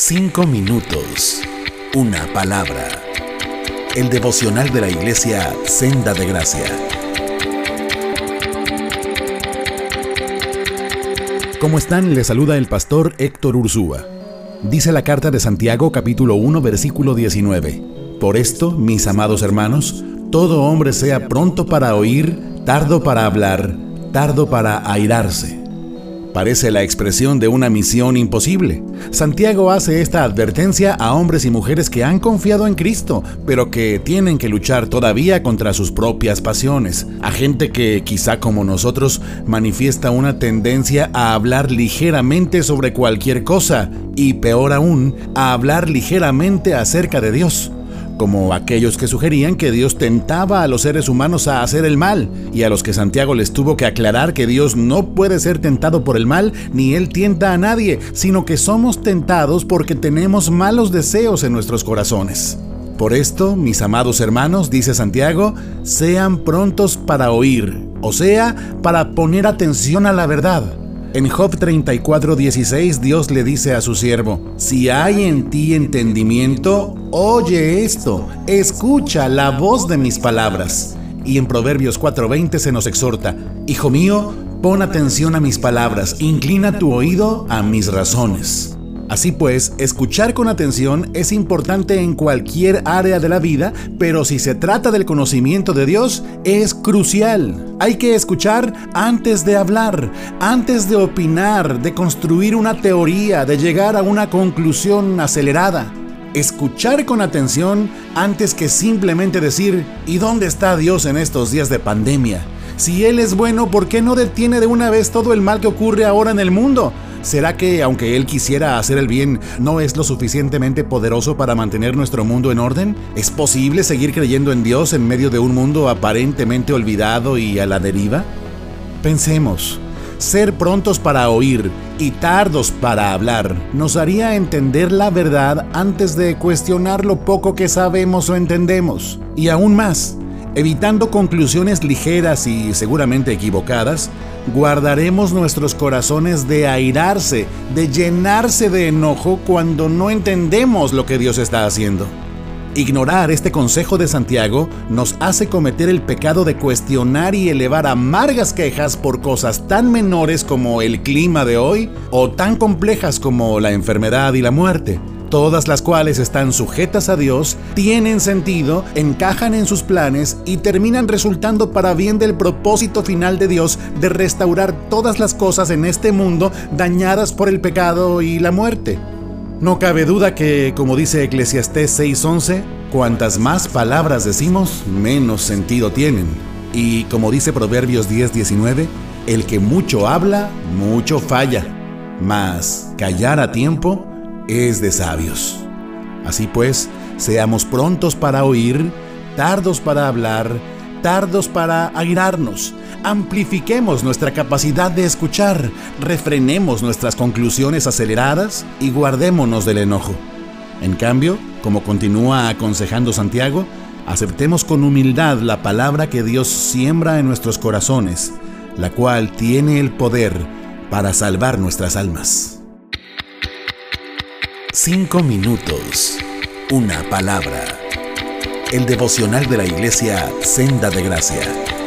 Cinco minutos. Una palabra. El devocional de la iglesia Senda de Gracia. ¿Cómo están? Les saluda el pastor Héctor Ursúa. Dice la carta de Santiago capítulo 1 versículo 19. Por esto, mis amados hermanos, todo hombre sea pronto para oír, tardo para hablar, tardo para airarse Parece la expresión de una misión imposible. Santiago hace esta advertencia a hombres y mujeres que han confiado en Cristo, pero que tienen que luchar todavía contra sus propias pasiones, a gente que, quizá como nosotros, manifiesta una tendencia a hablar ligeramente sobre cualquier cosa y, peor aún, a hablar ligeramente acerca de Dios como aquellos que sugerían que Dios tentaba a los seres humanos a hacer el mal, y a los que Santiago les tuvo que aclarar que Dios no puede ser tentado por el mal, ni Él tienta a nadie, sino que somos tentados porque tenemos malos deseos en nuestros corazones. Por esto, mis amados hermanos, dice Santiago, sean prontos para oír, o sea, para poner atención a la verdad en Job 34:16 Dios le dice a su siervo, si hay en ti entendimiento, oye esto, escucha la voz de mis palabras. Y en Proverbios 4:20 se nos exhorta, Hijo mío, pon atención a mis palabras, inclina tu oído a mis razones. Así pues, escuchar con atención es importante en cualquier área de la vida, pero si se trata del conocimiento de Dios, es crucial. Hay que escuchar antes de hablar, antes de opinar, de construir una teoría, de llegar a una conclusión acelerada. Escuchar con atención antes que simplemente decir, ¿y dónde está Dios en estos días de pandemia? Si Él es bueno, ¿por qué no detiene de una vez todo el mal que ocurre ahora en el mundo? ¿Será que, aunque Él quisiera hacer el bien, no es lo suficientemente poderoso para mantener nuestro mundo en orden? ¿Es posible seguir creyendo en Dios en medio de un mundo aparentemente olvidado y a la deriva? Pensemos, ser prontos para oír y tardos para hablar nos haría entender la verdad antes de cuestionar lo poco que sabemos o entendemos. Y aún más, evitando conclusiones ligeras y seguramente equivocadas, guardaremos nuestros corazones de airarse, de llenarse de enojo cuando no entendemos lo que Dios está haciendo. Ignorar este consejo de Santiago nos hace cometer el pecado de cuestionar y elevar amargas quejas por cosas tan menores como el clima de hoy o tan complejas como la enfermedad y la muerte todas las cuales están sujetas a Dios, tienen sentido, encajan en sus planes y terminan resultando para bien del propósito final de Dios de restaurar todas las cosas en este mundo dañadas por el pecado y la muerte. No cabe duda que, como dice Eclesiastés 6:11, cuantas más palabras decimos, menos sentido tienen. Y como dice Proverbios 10:19, el que mucho habla, mucho falla. Mas callar a tiempo es de sabios. Así pues, seamos prontos para oír, tardos para hablar, tardos para airarnos. Amplifiquemos nuestra capacidad de escuchar, refrenemos nuestras conclusiones aceleradas y guardémonos del enojo. En cambio, como continúa aconsejando Santiago, aceptemos con humildad la palabra que Dios siembra en nuestros corazones, la cual tiene el poder para salvar nuestras almas. Cinco minutos. Una palabra. El devocional de la iglesia Senda de Gracia.